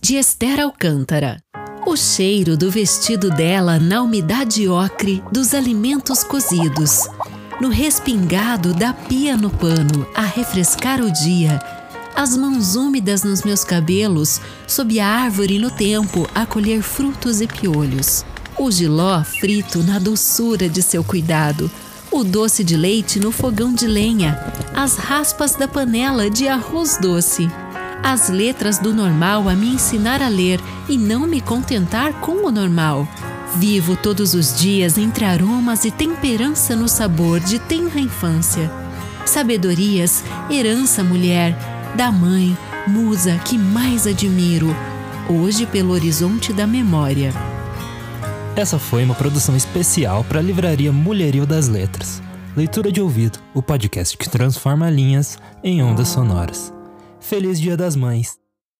de Esther Alcântara. O cheiro do vestido dela na umidade ocre dos alimentos cozidos, no respingado da pia no pano a refrescar o dia, as mãos úmidas nos meus cabelos, sob a árvore no tempo a colher frutos e piolhos, o giló frito na doçura de seu cuidado, o doce de leite no fogão de lenha, as raspas da panela de arroz doce as letras do normal a me ensinar a ler e não me contentar com o normal. Vivo todos os dias entre aromas e temperança no sabor de tenra infância. Sabedorias, herança mulher, da mãe, musa que mais admiro, hoje pelo horizonte da memória. Essa foi uma produção especial para a livraria Mulherio das Letras. Leitura de ouvido, o podcast que transforma linhas em ondas sonoras. Feliz Dia das Mães!